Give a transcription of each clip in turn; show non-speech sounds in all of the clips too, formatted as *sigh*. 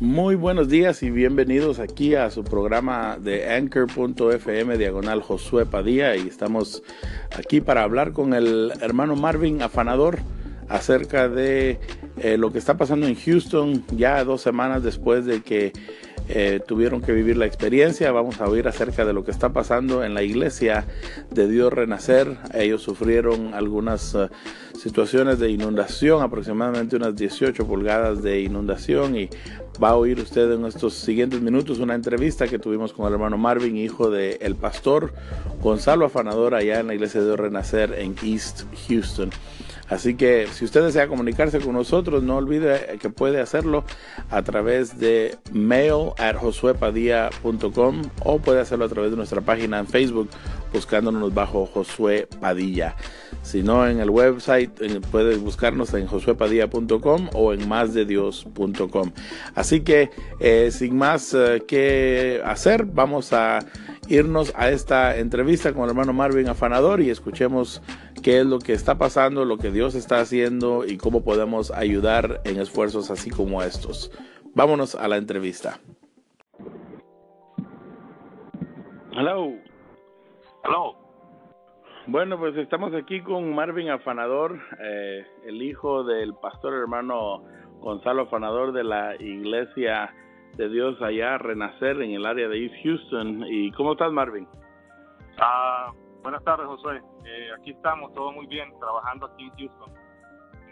Muy buenos días y bienvenidos aquí a su programa de Anchor.fm diagonal Josué Padilla y estamos aquí para hablar con el hermano Marvin Afanador acerca de eh, lo que está pasando en Houston ya dos semanas después de que eh, tuvieron que vivir la experiencia. Vamos a oír acerca de lo que está pasando en la iglesia de Dios Renacer. Ellos sufrieron algunas uh, situaciones de inundación, aproximadamente unas 18 pulgadas de inundación y va a oír usted en estos siguientes minutos una entrevista que tuvimos con el hermano Marvin, hijo del el pastor Gonzalo Afanador allá en la iglesia de Dios Renacer en East Houston. Así que si usted desea comunicarse con nosotros, no olvide que puede hacerlo a través de mail at josuepadilla.com o puede hacerlo a través de nuestra página en Facebook buscándonos bajo Josué Padilla. Si no, en el website puede buscarnos en josuepadilla.com o en másdedios.com. Así que eh, sin más eh, que hacer, vamos a irnos a esta entrevista con el hermano Marvin Afanador y escuchemos qué es lo que está pasando, lo que Dios está haciendo y cómo podemos ayudar en esfuerzos así como estos. Vámonos a la entrevista. Hello. Hello. Bueno, pues estamos aquí con Marvin Afanador, eh, el hijo del pastor hermano Gonzalo Afanador de la iglesia de Dios allá, Renacer, en el área de East Houston. ¿Y cómo estás, Marvin? Ah, buenas tardes, José. Eh, aquí estamos, todo muy bien, trabajando aquí en Houston.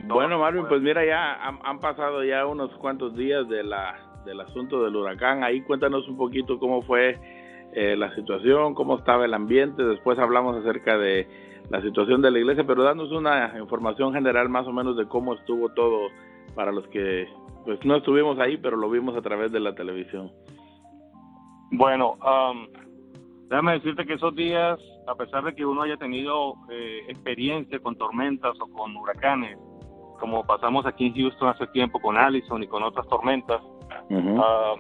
bueno, Marvin, pues mira, ya han, pasado ya unos cuantos días de la, del asunto del huracán. Ahí cuéntanos un poquito cómo fue eh, la situación, cómo estaba el ambiente. Después hablamos acerca de la situación de la iglesia, pero danos una información general más o menos de cómo estuvo todo para los que pues no estuvimos ahí, pero lo vimos a través de la televisión. Bueno, um, déjame decirte que esos días, a pesar de que uno haya tenido eh, experiencia con tormentas o con huracanes, como pasamos aquí en Houston hace tiempo con Allison y con otras tormentas, uh,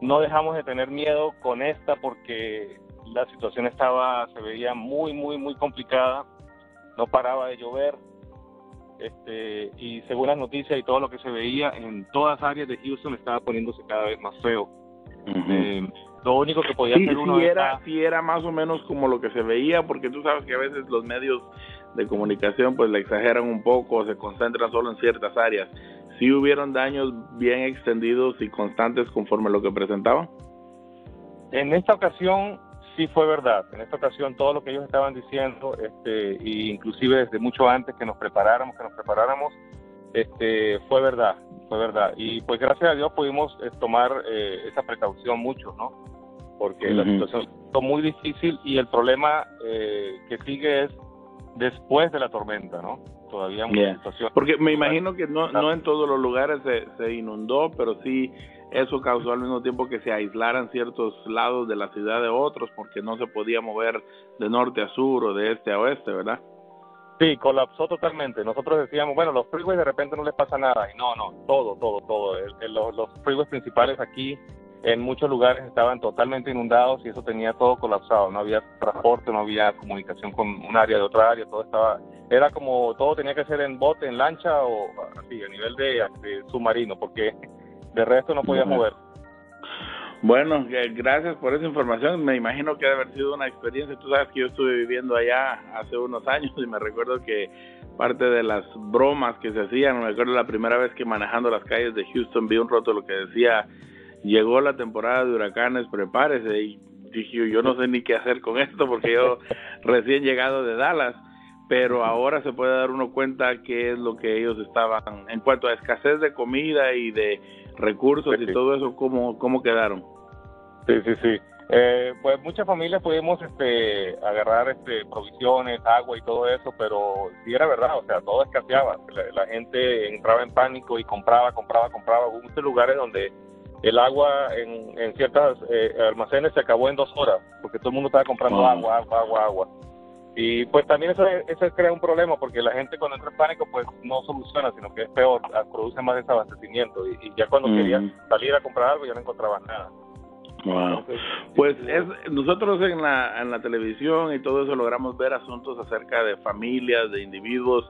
no dejamos de tener miedo con esta porque la situación estaba, se veía muy, muy, muy complicada, no paraba de llover, este, y según las noticias y todo lo que se veía en todas áreas de Houston estaba poniéndose cada vez más feo. Eh, lo único que podía hacer uno era, sí era más o menos como lo que se veía, porque tú sabes que a veces los medios de comunicación pues le exageran un poco, se concentran solo en ciertas áreas. ¿Sí hubieron daños bien extendidos y constantes conforme lo que presentaban? En esta ocasión sí fue verdad. En esta ocasión todo lo que ellos estaban diciendo, este, e inclusive desde mucho antes que nos preparáramos, que nos preparáramos, este, fue verdad, fue verdad. Y pues gracias a Dios pudimos eh, tomar eh, esa precaución mucho, ¿no? Porque la situación fue muy difícil y el problema eh, que sigue es después de la tormenta, ¿no? Todavía mucha situación. Porque me imagino que no, no en todos los lugares se, se inundó, pero sí eso causó al mismo tiempo que se aislaran ciertos lados de la ciudad de otros porque no se podía mover de norte a sur o de este a oeste, ¿verdad? Sí, colapsó totalmente. Nosotros decíamos, bueno, los freeways de repente no les pasa nada. Y no, no, todo, todo, todo. los, los freeways principales aquí en muchos lugares estaban totalmente inundados y eso tenía todo colapsado. No había transporte, no había comunicación con un área de otra área, todo estaba. Era como todo tenía que ser en bote, en lancha o así, a nivel de, de submarino, porque de resto no podía mover. Bueno, gracias por esa información. Me imagino que debe haber sido una experiencia. Tú sabes que yo estuve viviendo allá hace unos años y me recuerdo que parte de las bromas que se hacían, me acuerdo la primera vez que manejando las calles de Houston vi un rótulo que decía, llegó la temporada de huracanes, prepárese. Y dije, yo no sé ni qué hacer con esto porque yo *laughs* recién llegado de Dallas pero ahora se puede dar uno cuenta qué es lo que ellos estaban en cuanto a escasez de comida y de recursos y todo eso, ¿cómo, cómo quedaron? Sí, sí, sí. Eh, pues muchas familias pudimos este, agarrar este, provisiones, agua y todo eso, pero sí era verdad, o sea, todo escaseaba. La, gente entraba en pánico y compraba, compraba, compraba. Hubo muchos lugares donde el agua en, en ciertos eh, almacenes se acabó en dos horas, porque todo el mundo estaba comprando agua, agua, agua, agua. Y pues también eso, eso crea un problema porque la gente cuando entra en pánico pues no soluciona, sino que es peor, ah, produce más desabastecimiento y, ya cuando quería salir a comprar algo ya no encontraba nada. Wow. pues es, nosotros en la, en la televisión y todo eso logramos ver asuntos acerca de familias, de individuos,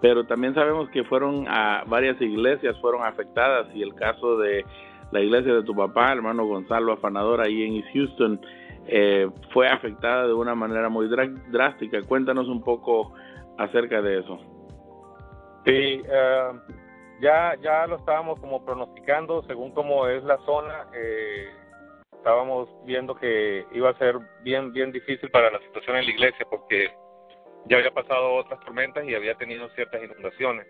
pero también sabemos que fueron a varias iglesias fueron afectadas y el caso de la iglesia de tu papá, hermano Gonzalo Afanador, ahí en East Houston, eh, fue afectada de una manera muy drástica. Cuéntanos un poco acerca de eso. Sí, eh, ya, ya lo estábamos como pronosticando según cómo es la zona. Eh, estábamos viendo que iba a ser bien, bien difícil para la situación en la iglesia porque ya había pasado otras tormentas y había tenido ciertas inundaciones.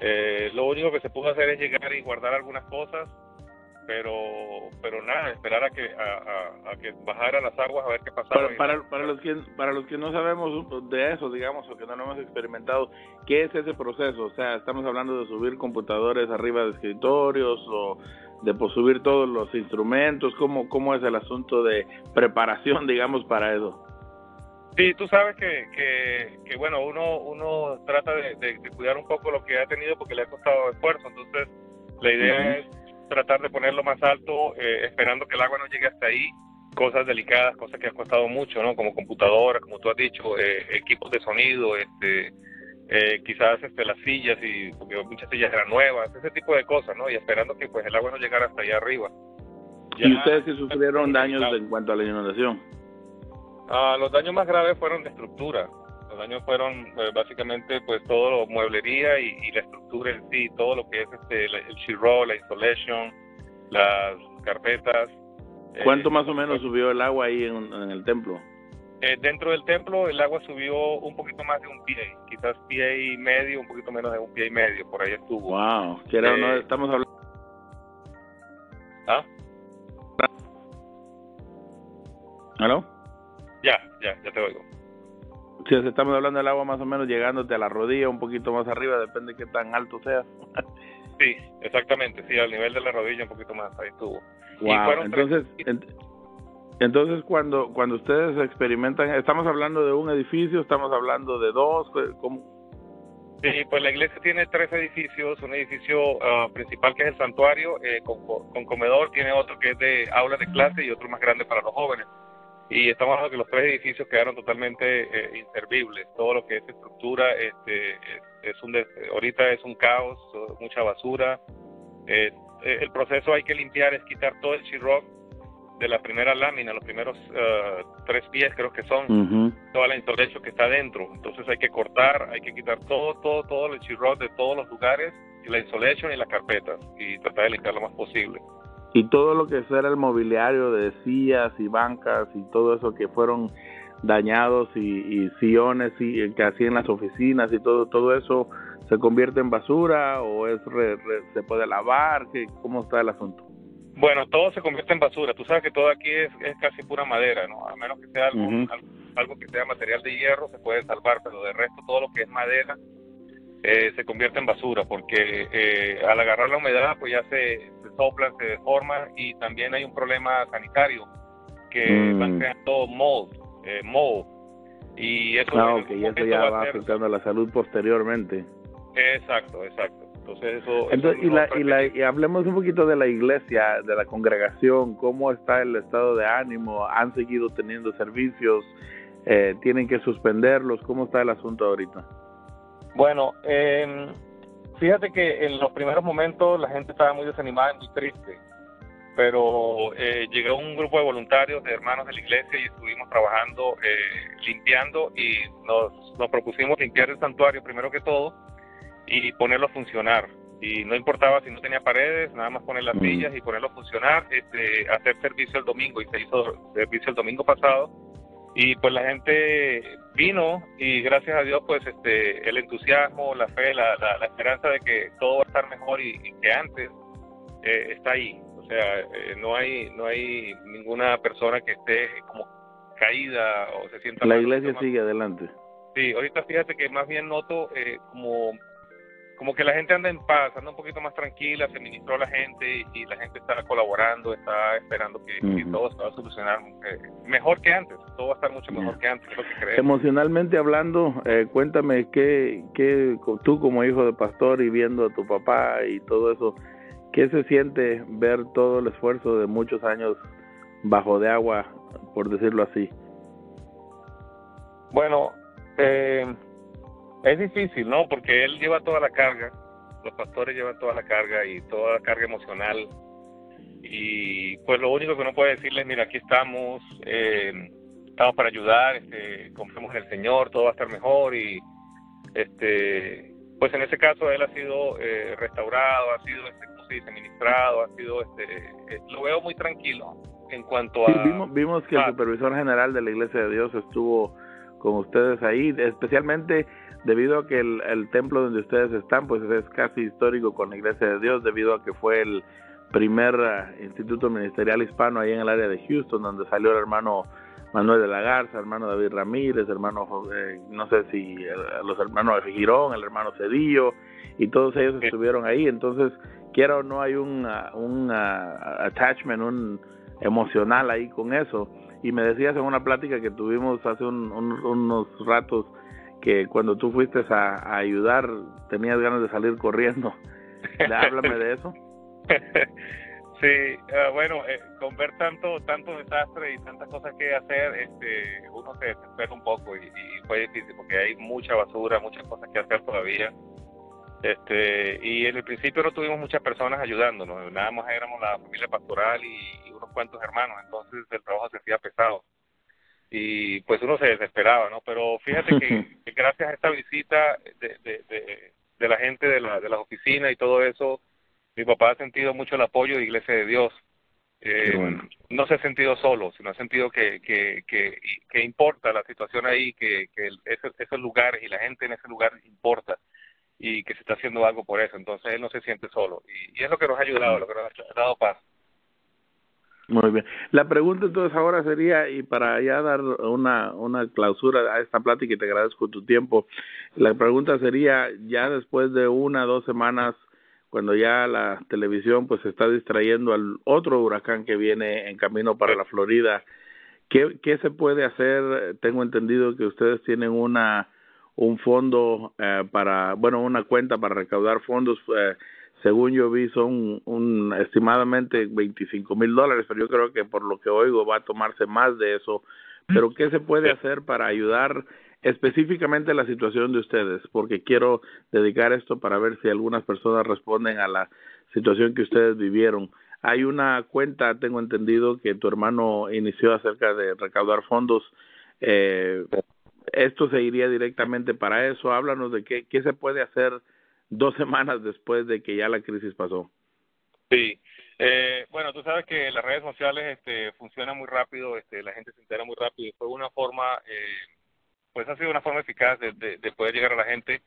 Eh, lo único que se pudo hacer es llegar y guardar algunas cosas pero pero nada esperar a que a, que bajaran las aguas a ver qué pasaba. Para, para, los que para los que no sabemos de eso digamos o que no lo hemos experimentado qué es ese proceso o sea estamos hablando de subir computadores arriba de escritorios o de pues, subir todos los instrumentos cómo cómo es el asunto de preparación *laughs* digamos para eso Sí, tú sabes que, que, bueno, uno, uno trata de, cuidar un poco lo que ha tenido porque le ha costado esfuerzo, entonces la idea es tratar de ponerlo más alto, eh, esperando que el agua no llegue hasta ahí. Cosas delicadas, cosas que han costado mucho, ¿no? Como computadoras, como tú has dicho, eh, equipos de sonido, este, eh, quizás este, las sillas, y porque muchas sillas eran nuevas, ese tipo de cosas, ¿no? Y esperando que pues el agua no llegara hasta allá arriba. ¿Y ustedes sí sufrieron daños en cuanto a la inundación? Ah, los daños más graves fueron de estructura los daños fueron eh, básicamente pues todo lo mueblería y, la estructura en sí, todo lo que es este, el sheetrock, la installation, las carpetas. ¿Cuánto eh, más o menos subió el agua ahí en, el templo? Eh, dentro del templo el agua subió un poquito más de un pie, quizás pie y medio, un poquito menos de un pie y medio, por ahí estuvo. Wow, que era, no, estamos hablando... ¿Ah? ¿Aló? Ya, ya, ya te oigo. Si estamos hablando del agua más o menos llegándote a la rodilla, un poquito más arriba, depende de qué tan alto seas. sí, exactamente, sí, al nivel de la rodilla un poquito más, ahí estuvo. entonces, entonces cuando cuando ustedes experimentan, estamos hablando de un edificio, estamos hablando de dos, ¿cómo? Sí, pues la iglesia tiene tres edificios, un edificio ah, principal que es el santuario eh, con, con comedor, tiene otro que es de aula de clase y otro más grande para los jóvenes y estamos hablando que los tres edificios quedaron totalmente eh, inservibles. Todo lo que es estructura este, es, un ahorita es un caos, mucha basura. Eh, eh, el proceso hay que limpiar es quitar todo el sheetrock de la primera lámina, los primeros tres pies creo que son, toda la instalación que está dentro. Entonces hay que cortar, hay que quitar todo, todo, todo el sheetrock de todos los lugares, y la installation y las carpetas y tratar de limpiar lo más posible y todo lo que era el mobiliario de sillas y bancas y todo eso que fueron dañados y, sillones y que hacían las oficinas y todo todo eso se convierte en basura o es se puede lavar ¿Qué, cómo está el asunto bueno todo se convierte en basura. Tú sabes que todo aquí es, es casi pura madera no a menos que sea algo, algo, que sea material de hierro se puede salvar pero de resto todo lo que es madera eh, se convierte en basura porque eh, al agarrar la humedad pues ya se, soplan, se deforman y también hay un problema sanitario que mm. van creando mold, eh, mold. Y eso, claro, que eso ya va, afectando a la salud posteriormente. Exacto, exacto. Entonces eso... Entonces, y, la, y, la, y hablemos un poquito de la iglesia, de la congregación, cómo está el estado de ánimo, han seguido teniendo servicios, eh, tienen que suspenderlos, ¿cómo está el asunto ahorita? Bueno, eh, Fíjate que en los primeros momentos la gente estaba muy desanimada y muy triste, pero eh, llegó un grupo de voluntarios, de hermanos de la iglesia y estuvimos trabajando, eh, limpiando y nos, nos propusimos limpiar el santuario primero que todo y ponerlo a funcionar. Y no importaba si no tenía paredes, nada más poner las mm. sillas y ponerlo a funcionar, este, hacer servicio el domingo y se hizo servicio el domingo pasado y pues la gente vino y gracias a Dios pues este el entusiasmo la fe la, la, esperanza de que todo va a estar mejor y, que antes eh, está ahí. O sea eh, no hay no hay ninguna persona que esté como caída o se sienta la iglesia sigue adelante. Sí ahorita fíjate que más bien noto eh, como como que la gente anda en paz, anda un poquito más tranquila, se ministró a la gente y, la gente está colaborando, está esperando que, todo se va a solucionar eh, mejor que antes, todo va a estar mucho mejor que antes, lo que Emocionalmente hablando, eh, cuéntame qué, qué, tú como hijo de pastor y viendo a tu papá y todo eso, ¿qué se siente ver todo el esfuerzo de muchos años bajo de agua, por decirlo así? Bueno, eh, es difícil, ¿no? Porque él lleva toda la carga, los pastores llevan toda la carga y toda la carga emocional y pues lo único que uno puede decirles, mira, aquí estamos, eh, estamos para ayudar, este, confiamos en el Señor, todo va a estar mejor y este pues en ese caso él ha sido eh, restaurado, ha sido este, ¿cómo se dice? ministrado, ha sido este eh, lo veo muy tranquilo en cuanto a vimos, vimos que el supervisor general de la Iglesia de Dios estuvo con ustedes ahí, especialmente debido a que el, el templo donde ustedes están pues es casi histórico con la Iglesia de Dios debido a que fue el primer eh, instituto ministerial hispano ahí en el área de Houston donde salió el hermano Manuel de la Garza, hermano David Ramírez, hermano, eh, no sé si eh, los hermanos de Girón, el hermano Cedillo, y todos ellos estuvieron ahí. Entonces, quiera o no, hay un, uh, un uh, attachment, un emocional ahí con eso. Y me decías en una plática que tuvimos hace unos ratos que cuando tú fuiste a, ayudar tenías ganas de salir corriendo. *laughs* Háblame de eso. *laughs* Sí, uh, bueno, eh, con ver tanto tanto desastre y tantas cosas que hacer, este, uno se desespera un poco y, fue difícil porque hay mucha basura, muchas cosas que hacer todavía. Este, y en el principio no tuvimos muchas personas ayudándonos, nada más éramos la familia pastoral y, unos cuantos hermanos, entonces el trabajo se hacía pesado. Y pues uno se desesperaba, ¿no? Pero fíjate *laughs* que, gracias a esta visita de, de, de, de la gente de, la, de las oficinas y todo eso, mi papá ha sentido mucho el apoyo de Iglesia de Dios. Eh, no se ha sentido solo, sino ha sentido que, que, que, importa la situación ahí, que, que esos, lugares y la gente en ese lugar importa y que se está haciendo algo por eso. Entonces él no se siente solo. Y, es lo que nos ha ayudado, lo que nos ha dado paz. Muy bien. La pregunta entonces ahora sería, y para ya dar una, una clausura a esta plática y te agradezco tu tiempo, la pregunta sería, ya después de una, dos semanas cuando ya la televisión pues se está distrayendo al otro huracán que viene en camino para la Florida. ¿Qué, qué se puede hacer? Tengo entendido que ustedes tienen una un fondo eh, para, bueno, una cuenta para recaudar fondos. Eh, según yo vi, son un, estimadamente 25 mil dólares, pero yo creo que por lo que oigo va a tomarse más de eso. Pero ¿qué se puede hacer para ayudar específicamente la situación de ustedes, porque quiero dedicar esto para ver si algunas personas responden a la situación que ustedes vivieron. Hay una cuenta, tengo entendido, que tu hermano inició acerca de recaudar fondos. Eh, esto se iría directamente para eso. Háblanos de qué, qué se puede hacer dos semanas después de que ya la crisis pasó. Sí, eh, bueno, tú sabes que las redes sociales este, funcionan muy rápido, este, la gente se entera muy rápido. Fue una forma eh, pues ha sido una forma eficaz de, de, poder llegar a la gente.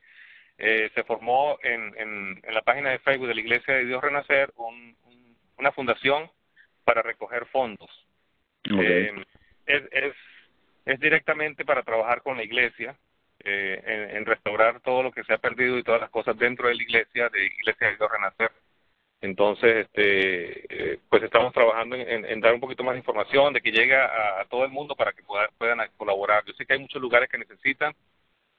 Eh, se formó en, en, la página de Facebook de la Iglesia de Dios Renacer un, una fundación para recoger fondos. Eh, es, es, es, directamente para trabajar con la Iglesia, eh, en, en, restaurar todo lo que se ha perdido y todas las cosas dentro de la Iglesia, de Iglesia de Dios Renacer. Entonces, este, eh, pues estamos trabajando en, dar un poquito más de información, de que llegue a, todo el mundo para que puedan colaborar. Yo sé que hay muchos lugares que necesitan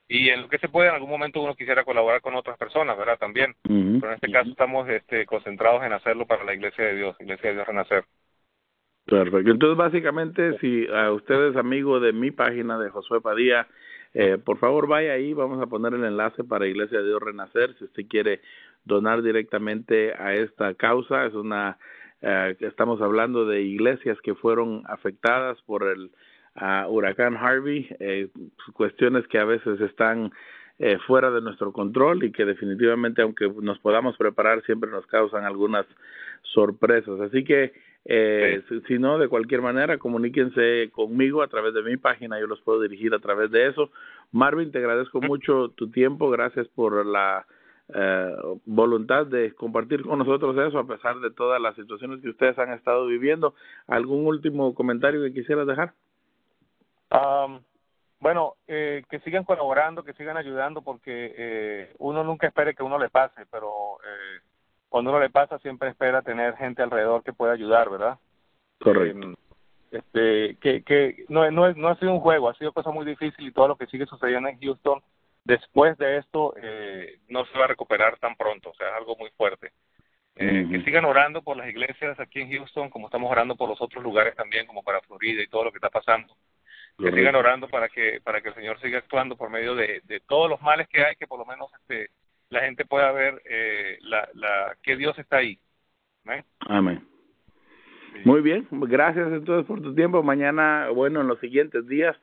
y en lo que se puede, en algún momento uno quisiera colaborar con otras personas, ¿verdad? También. Pero en este caso estamos este, concentrados en hacerlo para la Iglesia de Dios, Iglesia de Dios Renacer. Perfecto. Entonces, básicamente, si a ustedes, amigo de mi página de Josué Padilla, eh, por favor vaya ahí, vamos a poner el enlace para Iglesia de Dios Renacer, si usted quiere donar directamente a esta causa. Es una, eh, estamos hablando de iglesias que fueron afectadas por el uh, huracán Harvey, eh, cuestiones que a veces están eh, fuera de nuestro control y que definitivamente, aunque nos podamos preparar, siempre nos causan algunas sorpresas. Así que, eh, si, si, no, de cualquier manera, comuníquense conmigo a través de mi página, yo los puedo dirigir a través de eso. Marvin, te agradezco mucho tu tiempo, gracias por la eh, voluntad de compartir con nosotros eso a pesar de todas las situaciones que ustedes han estado viviendo. ¿Algún último comentario que quisieras dejar? bueno, eh, que sigan colaborando, que sigan ayudando, porque eh, uno nunca espere que uno le pase, pero eh, cuando uno le pasa siempre espera tener gente alrededor que pueda ayudar, ¿verdad? Correcto. Em, este, que, que no, no, no ha sido un juego, ha sido cosa muy difícil y todo lo que sigue sucediendo en Houston después de esto eh, no se va a recuperar tan pronto, o sea, es algo muy fuerte. Eh, Que sigan orando por las iglesias aquí en Houston, como estamos orando por los otros lugares también, como para Florida y todo lo que está pasando. Que sigan orando para que para que el Señor siga actuando por medio de, de todos los males que hay, que por lo menos este la gente pueda ver eh, la, la que Dios está ahí. Amén. Muy bien, gracias entonces por tu tiempo. Mañana, bueno, en los siguientes días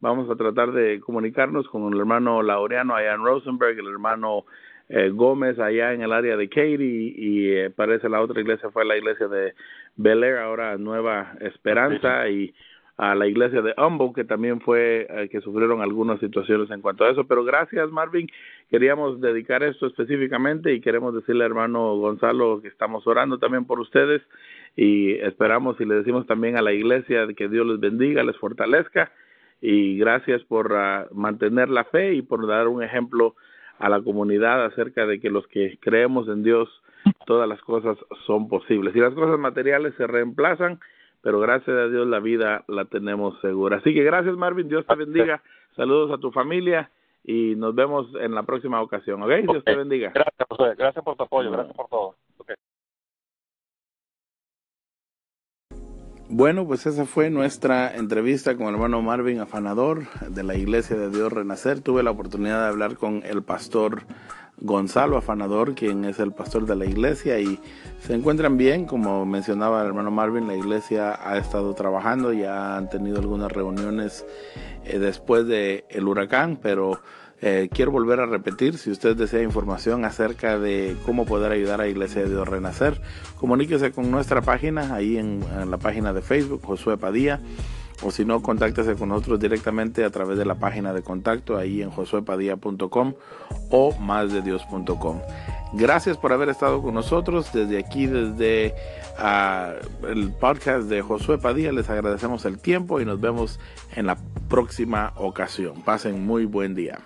vamos a tratar de comunicarnos con el hermano Laureano allá en Rosenberg, el hermano eh, Gómez allá en el área de Katy y eh, parece la otra iglesia fue la iglesia de Bel Air, ahora Nueva Esperanza y a la iglesia de Humboldt que también fue eh, que sufrieron algunas situaciones en cuanto a eso. Pero gracias Marvin. Queríamos dedicar esto específicamente y queremos decirle hermano Gonzalo que estamos orando también por ustedes y esperamos y le decimos también a la iglesia que Dios les bendiga les fortalezca y gracias por uh, mantener la fe y por dar un ejemplo a la comunidad acerca de que los que creemos en Dios todas las cosas son posibles. Y las cosas materiales se reemplazan pero gracias a Dios la vida la tenemos segura. Así que gracias Marvin, Dios te bendiga, saludos a tu familia y nos vemos en la próxima ocasión, ¿ok? Dios te bendiga. Gracias, José. gracias por tu apoyo, gracias por todo. Bueno, pues esa fue nuestra entrevista con el hermano Marvin Afanador de la Iglesia de Dios Renacer. Tuve la oportunidad de hablar con el pastor Gonzalo Afanador, quien es el pastor de la iglesia y se encuentran bien, como mencionaba el hermano Marvin, la iglesia ha estado trabajando, ya han tenido algunas reuniones eh, después del el huracán, pero eh, quiero volver a repetir, si usted desea información acerca de cómo poder ayudar a Iglesia de Dios Renacer, comuníquese con nuestra página, ahí en, en la página de Facebook, Josué Padilla o si no, contáctese con nosotros directamente a través de la página de contacto ahí en josuepadilla.com o másdedios.com. Gracias por haber estado con nosotros desde aquí, desde uh, el podcast de Josué Padilla. Les agradecemos el tiempo y nos vemos en la próxima ocasión. Pasen muy buen día.